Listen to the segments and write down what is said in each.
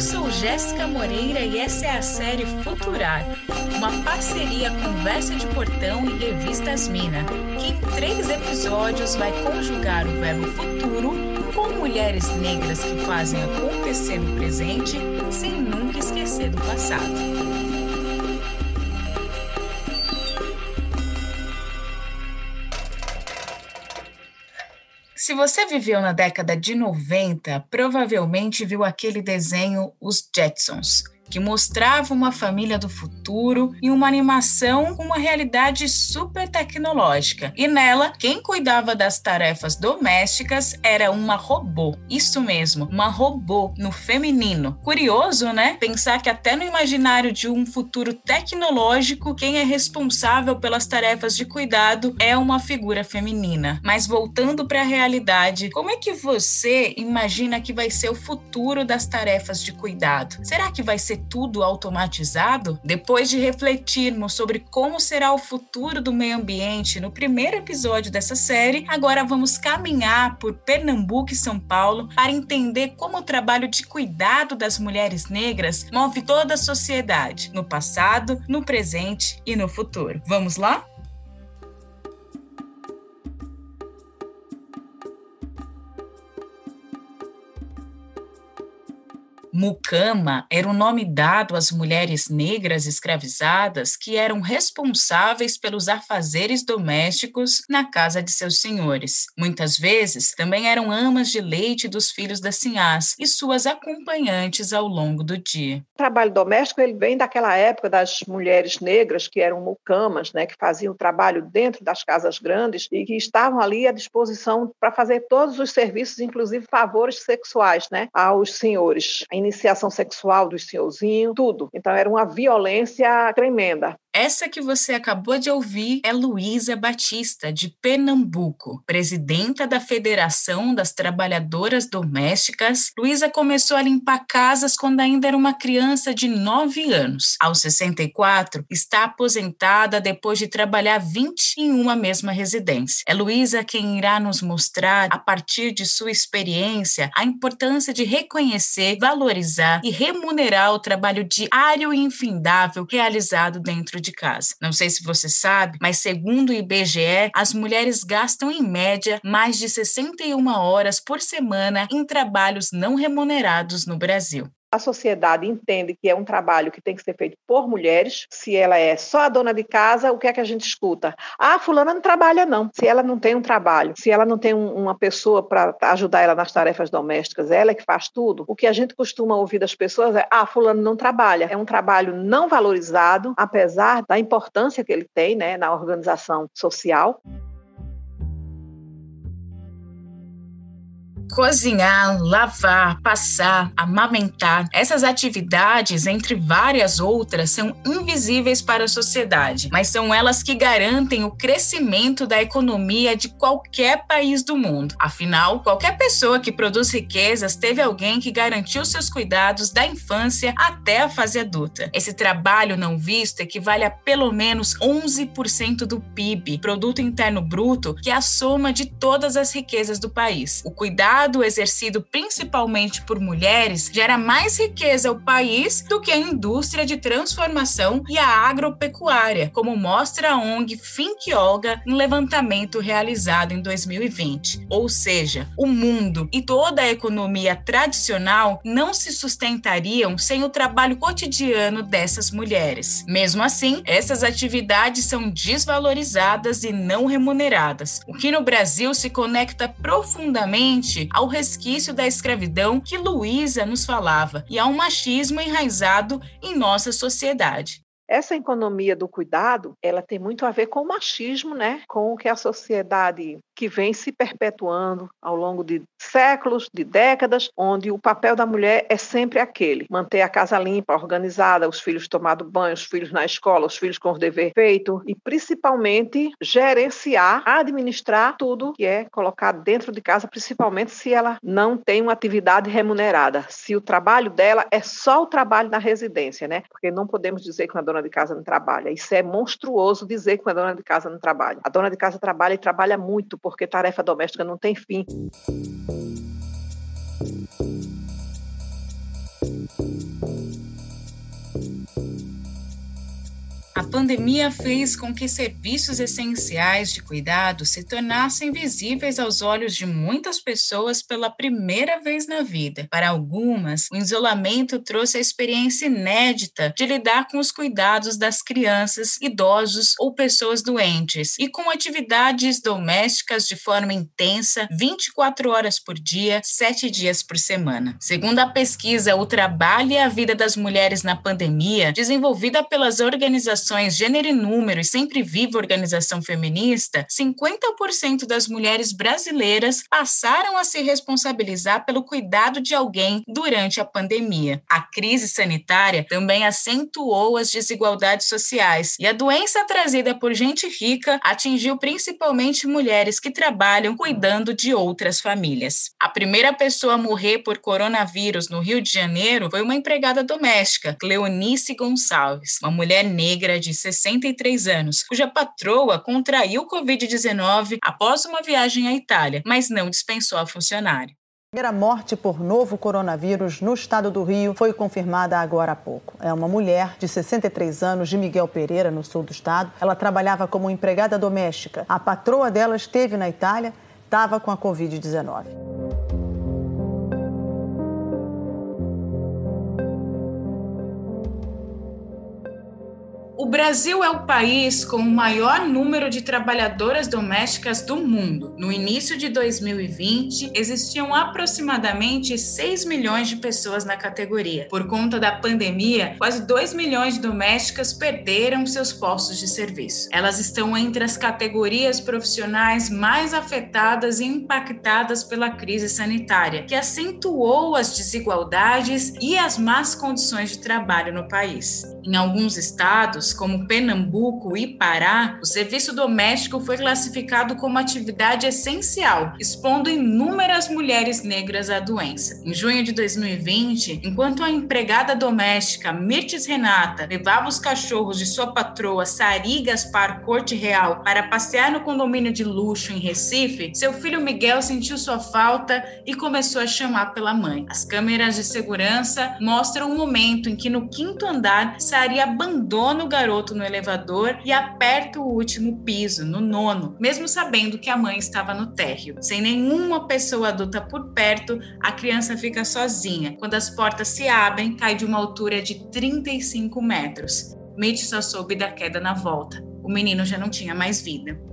Eu sou Jéssica Moreira e essa é a série Futurar, uma parceria Conversa de Portão e Revistas Mina, que em três episódios vai conjugar o verbo futuro com mulheres negras que fazem acontecer no presente sem nunca esquecer do passado. Se você viveu na década de 90, provavelmente viu aquele desenho Os Jetsons que mostrava uma família do futuro e uma animação com uma realidade super tecnológica. E nela, quem cuidava das tarefas domésticas era uma robô. Isso mesmo, uma robô no feminino. Curioso, né? Pensar que até no imaginário de um futuro tecnológico, quem é responsável pelas tarefas de cuidado é uma figura feminina. Mas voltando para a realidade, como é que você imagina que vai ser o futuro das tarefas de cuidado? Será que vai ser tudo automatizado? Depois de refletirmos sobre como será o futuro do meio ambiente no primeiro episódio dessa série, agora vamos caminhar por Pernambuco e São Paulo para entender como o trabalho de cuidado das mulheres negras move toda a sociedade, no passado, no presente e no futuro. Vamos lá? Mucama era o nome dado às mulheres negras escravizadas que eram responsáveis pelos afazeres domésticos na casa de seus senhores. Muitas vezes também eram amas de leite dos filhos das sinhás e suas acompanhantes ao longo do dia. O trabalho doméstico ele vem daquela época das mulheres negras que eram mucamas, né, que faziam trabalho dentro das casas grandes e que estavam ali à disposição para fazer todos os serviços, inclusive favores sexuais, né, aos senhores iniciação sexual do senhorzinho, tudo. Então era uma violência tremenda. Essa que você acabou de ouvir é Luísa Batista, de Pernambuco, presidenta da Federação das Trabalhadoras Domésticas. Luísa começou a limpar casas quando ainda era uma criança de 9 anos. Aos 64, está aposentada depois de trabalhar 20 em uma mesma residência. É Luísa quem irá nos mostrar, a partir de sua experiência, a importância de reconhecer, valorizar e remunerar o trabalho diário e infindável realizado dentro de casa. Não sei se você sabe, mas segundo o IBGE, as mulheres gastam em média mais de 61 horas por semana em trabalhos não remunerados no Brasil a sociedade entende que é um trabalho que tem que ser feito por mulheres. Se ela é só a dona de casa, o que é que a gente escuta? Ah, fulana não trabalha não. Se ela não tem um trabalho, se ela não tem um, uma pessoa para ajudar ela nas tarefas domésticas, ela é que faz tudo. O que a gente costuma ouvir das pessoas é: ah, fulano não trabalha. É um trabalho não valorizado, apesar da importância que ele tem, né, na organização social. Cozinhar, lavar, passar, amamentar. Essas atividades, entre várias outras, são invisíveis para a sociedade, mas são elas que garantem o crescimento da economia de qualquer país do mundo. Afinal, qualquer pessoa que produz riquezas teve alguém que garantiu seus cuidados da infância até a fase adulta. Esse trabalho não visto equivale a pelo menos 11% do PIB, produto interno bruto, que é a soma de todas as riquezas do país. O cuidado cuidado exercido principalmente por mulheres gera mais riqueza ao país do que a indústria de transformação e a agropecuária, como mostra a ONG Fink Olga em levantamento realizado em 2020. Ou seja, o mundo e toda a economia tradicional não se sustentariam sem o trabalho cotidiano dessas mulheres. Mesmo assim, essas atividades são desvalorizadas e não remuneradas, o que no Brasil se conecta profundamente ao resquício da escravidão que Luísa nos falava e ao machismo enraizado em nossa sociedade. Essa economia do cuidado, ela tem muito a ver com o machismo, né? Com o que a sociedade que vem se perpetuando ao longo de séculos, de décadas, onde o papel da mulher é sempre aquele: manter a casa limpa, organizada, os filhos tomando banho, os filhos na escola, os filhos com o dever feito e principalmente gerenciar, administrar tudo que é colocado dentro de casa, principalmente se ela não tem uma atividade remunerada, se o trabalho dela é só o trabalho na residência, né? Porque não podemos dizer que uma dona dona de casa não trabalha. Isso é monstruoso dizer que uma dona de casa não trabalha. A dona de casa trabalha e trabalha muito, porque tarefa doméstica não tem fim. Pandemia fez com que serviços essenciais de cuidado se tornassem visíveis aos olhos de muitas pessoas pela primeira vez na vida. Para algumas, o isolamento trouxe a experiência inédita de lidar com os cuidados das crianças, idosos ou pessoas doentes e com atividades domésticas de forma intensa, 24 horas por dia, 7 dias por semana. Segundo a pesquisa O Trabalho e a Vida das Mulheres na Pandemia, desenvolvida pelas organizações Gênero e Número e Sempre Viva Organização Feminista, 50% das mulheres brasileiras passaram a se responsabilizar pelo cuidado de alguém durante a pandemia. A crise sanitária também acentuou as desigualdades sociais e a doença trazida por gente rica atingiu principalmente mulheres que trabalham cuidando de outras famílias. A primeira pessoa a morrer por coronavírus no Rio de Janeiro foi uma empregada doméstica, Cleonice Gonçalves, uma mulher negra de 63 anos, cuja patroa contraiu Covid-19 após uma viagem à Itália, mas não dispensou a funcionária. A primeira morte por novo coronavírus no estado do Rio foi confirmada agora há pouco. É uma mulher de 63 anos de Miguel Pereira, no sul do estado. Ela trabalhava como empregada doméstica. A patroa dela esteve na Itália, estava com a Covid-19. Brasil é o país com o maior número de trabalhadoras domésticas do mundo. No início de 2020, existiam aproximadamente 6 milhões de pessoas na categoria. Por conta da pandemia, quase 2 milhões de domésticas perderam seus postos de serviço. Elas estão entre as categorias profissionais mais afetadas e impactadas pela crise sanitária, que acentuou as desigualdades e as más condições de trabalho no país. Em alguns estados, como Pernambuco e Pará, o serviço doméstico foi classificado como atividade essencial, expondo inúmeras mulheres negras à doença. Em junho de 2020, enquanto a empregada doméstica Mirtes Renata levava os cachorros de sua patroa Sari Gaspar Corte Real para passear no condomínio de luxo em Recife, seu filho Miguel sentiu sua falta e começou a chamar pela mãe. As câmeras de segurança mostram o um momento em que no quinto andar Sari abandona o garoto no elevador e aperta o último piso, no nono, mesmo sabendo que a mãe estava no térreo. Sem nenhuma pessoa adulta por perto, a criança fica sozinha. Quando as portas se abrem, cai de uma altura de 35 metros. Mitch só soube da queda na volta. O menino já não tinha mais vida.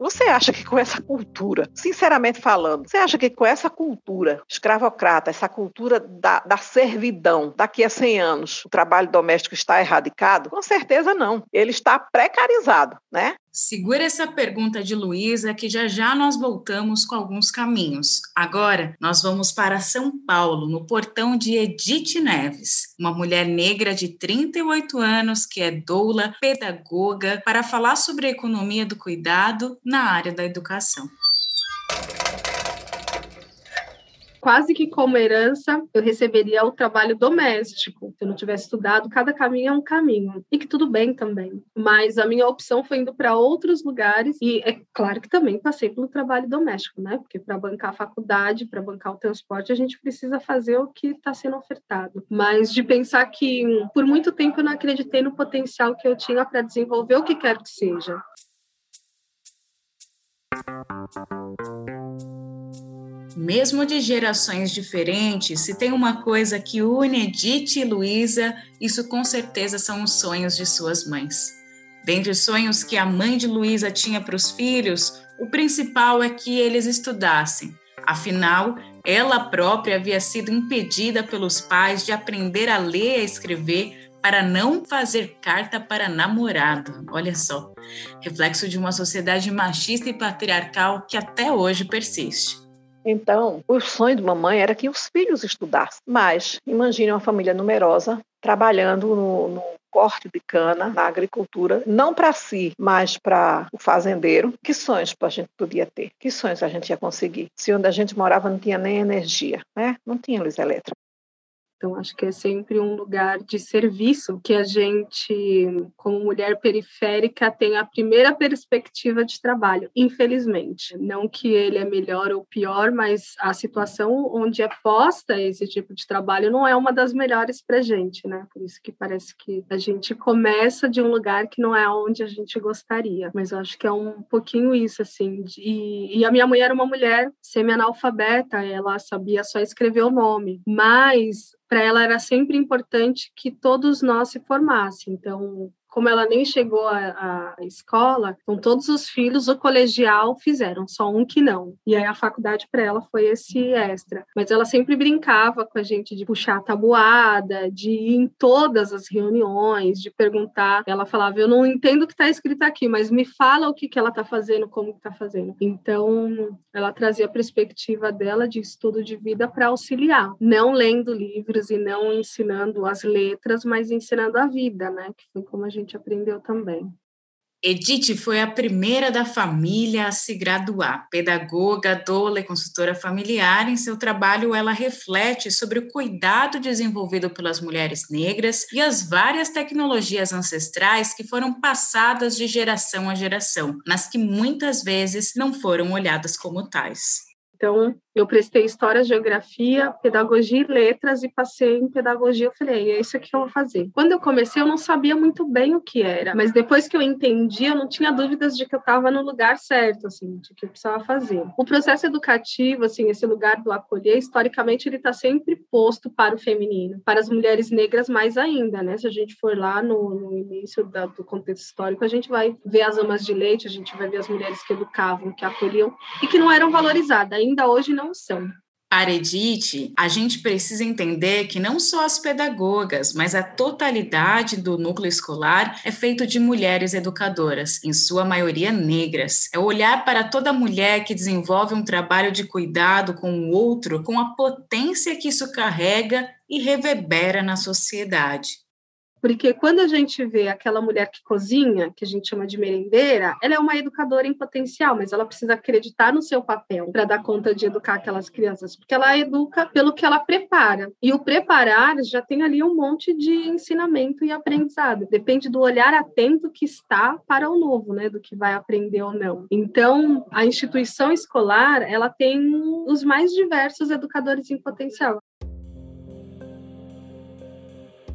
Você acha que com essa cultura, sinceramente falando, você acha que com essa cultura escravocrata, essa cultura da, da servidão, daqui a 100 anos, o trabalho doméstico está erradicado? Com certeza não. Ele está precarizado, né? Segura essa pergunta de Luísa, que já já nós voltamos com alguns caminhos. Agora, nós vamos para São Paulo, no portão de Edith Neves, uma mulher negra de 38 anos que é doula, pedagoga, para falar sobre a economia do cuidado na área da educação quase que como herança, eu receberia o trabalho doméstico. Se eu não tivesse estudado, cada caminho é um caminho. E que tudo bem também. Mas a minha opção foi indo para outros lugares. E é claro que também passei pelo trabalho doméstico, né? Porque para bancar a faculdade, para bancar o transporte, a gente precisa fazer o que está sendo ofertado. Mas de pensar que por muito tempo eu não acreditei no potencial que eu tinha para desenvolver o que quer que seja. Mesmo de gerações diferentes, se tem uma coisa que une Edith e Luísa, isso com certeza são os sonhos de suas mães. Dentre os sonhos que a mãe de Luísa tinha para os filhos, o principal é que eles estudassem. Afinal, ela própria havia sido impedida pelos pais de aprender a ler e a escrever para não fazer carta para namorado. Olha só, reflexo de uma sociedade machista e patriarcal que até hoje persiste. Então, o sonho de mamãe era que os filhos estudassem. Mas, imagine uma família numerosa trabalhando no, no corte de cana, na agricultura, não para si, mas para o fazendeiro. Que sonhos a gente podia ter? Que sonhos a gente ia conseguir? Se onde a gente morava não tinha nem energia, né? Não tinha luz elétrica. Então, acho que é sempre um lugar de serviço que a gente, como mulher periférica, tem a primeira perspectiva de trabalho, infelizmente. Não que ele é melhor ou pior, mas a situação onde é posta esse tipo de trabalho não é uma das melhores para gente, né? Por isso que parece que a gente começa de um lugar que não é onde a gente gostaria. Mas eu acho que é um pouquinho isso, assim. E, e a minha mãe era uma mulher semi-analfabeta, ela sabia só escrever o nome, mas para ela era sempre importante que todos nós se formassem. Então, como ela nem chegou à, escola, então todos os filhos o colegial fizeram, só um que não. E aí a faculdade para ela foi esse extra. Mas ela sempre brincava com a gente de puxar a tabuada, de ir em todas as reuniões, de perguntar. Ela falava: Eu não entendo o que está escrito aqui, mas me fala o que, que ela está fazendo, como está fazendo. Então, ela trazia a perspectiva dela de estudo de vida para auxiliar, não lendo livros e não ensinando as letras, mas ensinando a vida, né? Que foi como a gente gente aprendeu também. Edith foi a primeira da família a se graduar. Pedagoga, doula e consultora familiar, em seu trabalho ela reflete sobre o cuidado desenvolvido pelas mulheres negras e as várias tecnologias ancestrais que foram passadas de geração a geração, mas que muitas vezes não foram olhadas como tais. Então, eu prestei História, Geografia, Pedagogia e Letras e passei em Pedagogia. Eu falei, é isso que eu vou fazer. Quando eu comecei, eu não sabia muito bem o que era, mas depois que eu entendi, eu não tinha dúvidas de que eu estava no lugar certo, assim, de que eu precisava fazer. O processo educativo, assim, esse lugar do acolher, historicamente, ele está sempre posto para o feminino, para as mulheres negras mais ainda, né? Se a gente for lá no, no início da, do contexto histórico, a gente vai ver as amas de leite, a gente vai ver as mulheres que educavam, que acolhiam e que não eram valorizadas. Ainda hoje não são. Para Edith, a gente precisa entender que não só as pedagogas, mas a totalidade do núcleo escolar é feito de mulheres educadoras, em sua maioria negras. É olhar para toda mulher que desenvolve um trabalho de cuidado com o outro, com a potência que isso carrega e reverbera na sociedade. Porque quando a gente vê aquela mulher que cozinha, que a gente chama de merendeira, ela é uma educadora em potencial, mas ela precisa acreditar no seu papel para dar conta de educar aquelas crianças, porque ela educa pelo que ela prepara. E o preparar já tem ali um monte de ensinamento e aprendizado. Depende do olhar atento que está para o novo, né, do que vai aprender ou não. Então, a instituição escolar, ela tem os mais diversos educadores em potencial.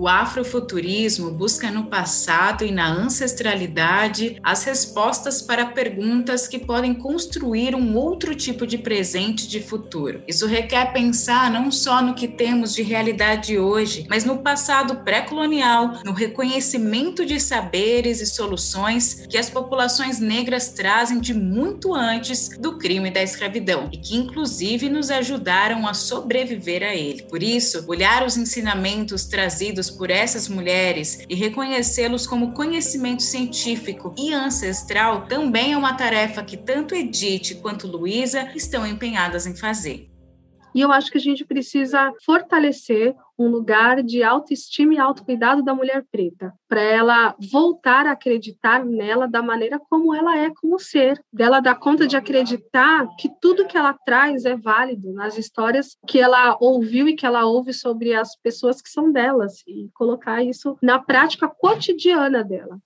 O afrofuturismo busca no passado e na ancestralidade as respostas para perguntas que podem construir um outro tipo de presente de futuro. Isso requer pensar não só no que temos de realidade hoje, mas no passado pré-colonial, no reconhecimento de saberes e soluções que as populações negras trazem de muito antes do crime da escravidão e que inclusive nos ajudaram a sobreviver a ele. Por isso, olhar os ensinamentos trazidos por essas mulheres e reconhecê-los como conhecimento científico e ancestral também é uma tarefa que tanto Edith quanto Luísa estão empenhadas em fazer. E eu acho que a gente precisa fortalecer um lugar de autoestima e autocuidado da mulher preta, para ela voltar a acreditar nela da maneira como ela é como ser, dela dar conta de acreditar que tudo que ela traz é válido nas histórias que ela ouviu e que ela ouve sobre as pessoas que são delas e colocar isso na prática cotidiana dela.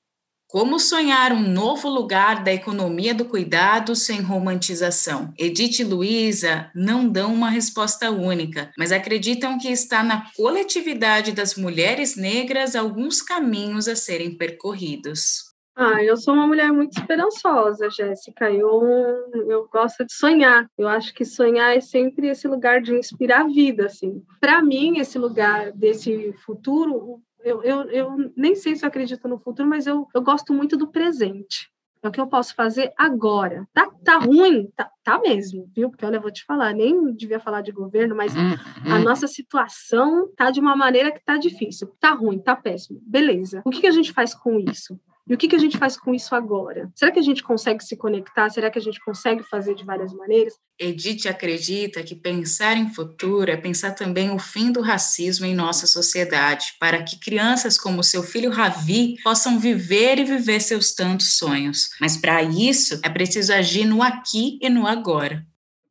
Como sonhar um novo lugar da economia do cuidado sem romantização? Edith e Luísa não dão uma resposta única, mas acreditam que está na coletividade das mulheres negras alguns caminhos a serem percorridos. Ah, eu sou uma mulher muito esperançosa, Jéssica. Eu, eu gosto de sonhar. Eu acho que sonhar é sempre esse lugar de inspirar a vida, assim. Para mim, esse lugar desse futuro, eu, eu, eu nem sei se eu acredito no futuro, mas eu, eu gosto muito do presente. É o que eu posso fazer agora. Tá, tá ruim? Tá, tá mesmo, viu? Porque olha, eu vou te falar, nem devia falar de governo, mas hum, a hum. nossa situação tá de uma maneira que tá difícil. Tá ruim, tá péssimo. Beleza. O que, que a gente faz com isso? E o que, que a gente faz com isso agora? Será que a gente consegue se conectar? Será que a gente consegue fazer de várias maneiras? Edith acredita que pensar em futuro é pensar também o fim do racismo em nossa sociedade, para que crianças como seu filho Ravi possam viver e viver seus tantos sonhos. Mas para isso é preciso agir no aqui e no agora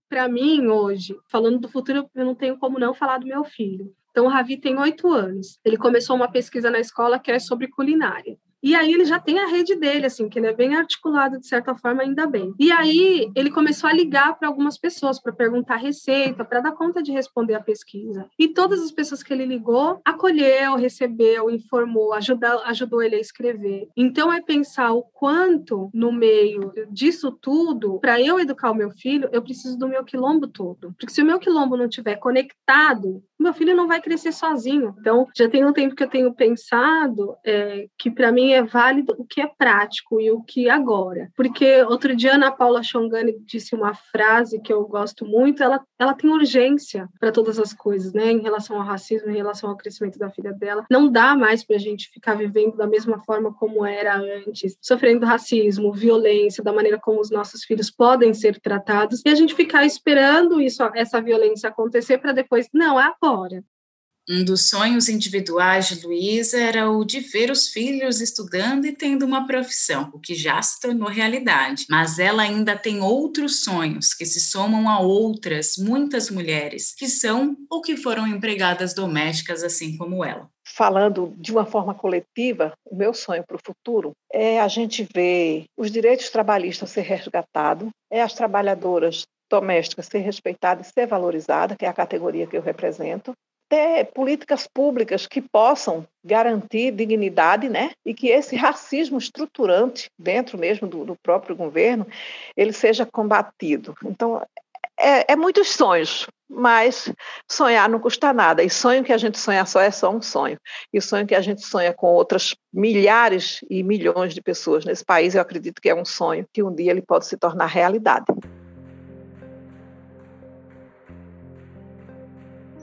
para mim hoje, falando do futuro, eu não tenho como não falar do meu filho. Então, o Ravi tem oito anos. Ele começou uma pesquisa na escola que é sobre culinária. E aí ele já tem a rede dele, assim, que ele é bem articulado de certa forma, ainda bem. E aí ele começou a ligar para algumas pessoas para perguntar receita, para dar conta de responder a pesquisa. E todas as pessoas que ele ligou acolheu, recebeu, informou, ajudou, ajudou ele a escrever. Então é pensar o quanto no meio disso tudo, para eu educar o meu filho, eu preciso do meu quilombo todo. Porque se o meu quilombo não estiver conectado, meu filho não vai crescer sozinho. Então já tem um tempo que eu tenho pensado é, que para mim é válido o que é prático e o que agora. Porque outro dia Ana Paula Chongani disse uma frase que eu gosto muito, ela, ela tem urgência para todas as coisas, né, em relação ao racismo, em relação ao crescimento da filha dela. Não dá mais para a gente ficar vivendo da mesma forma como era antes, sofrendo racismo, violência, da maneira como os nossos filhos podem ser tratados, e a gente ficar esperando isso, essa violência acontecer para depois, não, é agora. Um dos sonhos individuais de Luísa era o de ver os filhos estudando e tendo uma profissão, o que já se tornou realidade. Mas ela ainda tem outros sonhos que se somam a outras, muitas mulheres, que são ou que foram empregadas domésticas assim como ela. Falando de uma forma coletiva, o meu sonho para o futuro é a gente ver os direitos trabalhistas ser resgatados, é as trabalhadoras domésticas ser respeitadas e ser valorizada, que é a categoria que eu represento, ter políticas públicas que possam garantir dignidade, né? E que esse racismo estruturante dentro mesmo do, do próprio governo ele seja combatido. Então é, é, muitos sonhos, mas sonhar não custa nada. E sonho que a gente sonha só é só um sonho. E sonho que a gente sonha com outras milhares e milhões de pessoas nesse país, eu acredito que é um sonho que um dia ele pode se tornar realidade.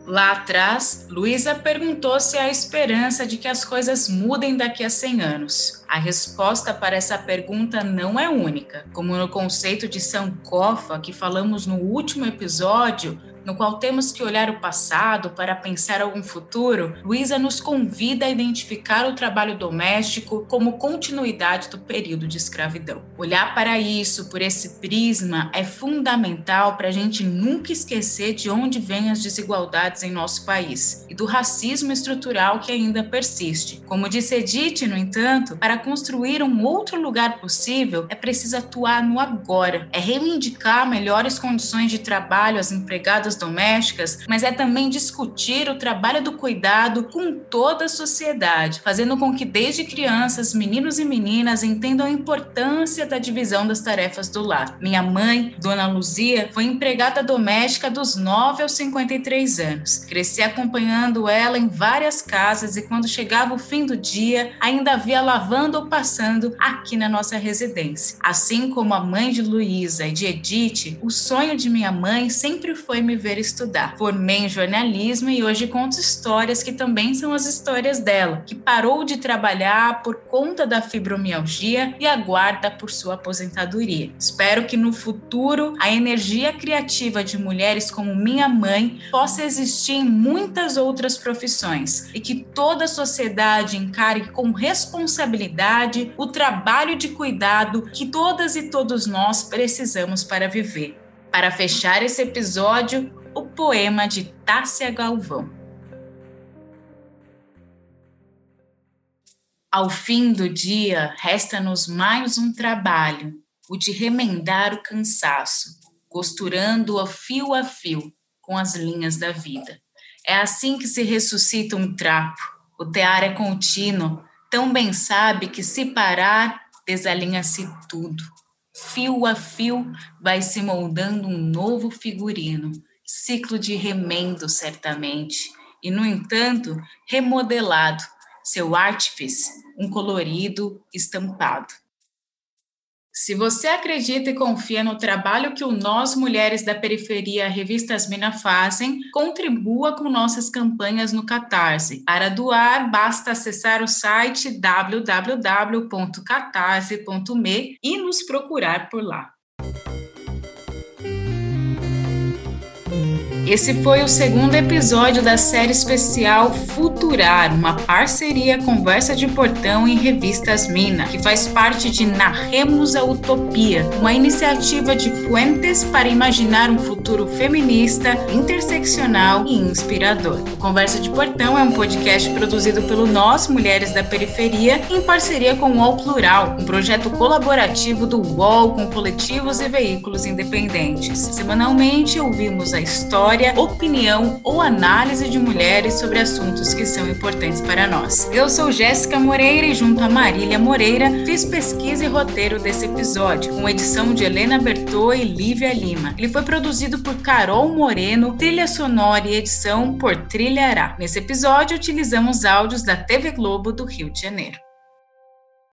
Lá atrás, Luísa perguntou se há esperança de que as coisas mudem daqui a 100 anos. A resposta para essa pergunta não é única. Como no conceito de Sankofa, que falamos no último episódio, no qual temos que olhar o passado para pensar algum futuro, Luísa nos convida a identificar o trabalho doméstico como continuidade do período de escravidão. Olhar para isso por esse prisma é fundamental para a gente nunca esquecer de onde vêm as desigualdades em nosso país e do racismo estrutural que ainda persiste. Como disse Edith, no entanto, para construir um outro lugar possível é preciso atuar no agora, é reivindicar melhores condições de trabalho às empregadas domésticas, mas é também discutir o trabalho do cuidado com toda a sociedade, fazendo com que desde crianças, meninos e meninas entendam a importância da divisão das tarefas do lar. Minha mãe, Dona Luzia, foi empregada doméstica dos 9 aos 53 anos. Cresci acompanhando ela em várias casas e quando chegava o fim do dia, ainda via lavando ou passando aqui na nossa residência. Assim como a mãe de Luísa e de Edith, o sonho de minha mãe sempre foi me ver estudar. Formei em jornalismo e hoje conto histórias que também são as histórias dela, que parou de trabalhar por conta da fibromialgia e aguarda por sua aposentadoria. Espero que no futuro a energia criativa de mulheres como minha mãe possa existir em muitas outras profissões e que toda a sociedade encare com responsabilidade o trabalho de cuidado que todas e todos nós precisamos para viver. Para fechar esse episódio, o poema de Tássia Galvão. Ao fim do dia, resta-nos mais um trabalho, o de remendar o cansaço, costurando-o fio a fio com as linhas da vida. É assim que se ressuscita um trapo. O tear é contínuo, tão bem sabe que se parar, desalinha-se tudo. Fio a fio vai se moldando um novo figurino, ciclo de remendo, certamente, e, no entanto, remodelado, seu artífice, um colorido estampado. Se você acredita e confia no trabalho que o Nós Mulheres da Periferia Revistas Mina fazem, contribua com nossas campanhas no Catarse. Para doar, basta acessar o site www.catarse.me e nos procurar por lá. Esse foi o segundo episódio da série especial Futurar, uma parceria Conversa de Portão e Revistas Mina, que faz parte de Narremos a Utopia, uma iniciativa de Puentes para imaginar um futuro feminista, interseccional e inspirador. O Conversa de Portão é um podcast produzido pelo Nós Mulheres da Periferia em parceria com o UOL Plural, um projeto colaborativo do UOL com coletivos e veículos independentes. Semanalmente ouvimos a história, opinião ou análise de mulheres sobre assuntos que são importantes para nós. Eu sou Jéssica Moreira e junto a Marília Moreira fiz pesquisa e roteiro desse episódio, com edição de Helena Bertô e Lívia Lima. Ele foi produzido por Carol Moreno, trilha sonora e edição por Trilhará. Nesse episódio utilizamos áudios da TV Globo do Rio de Janeiro.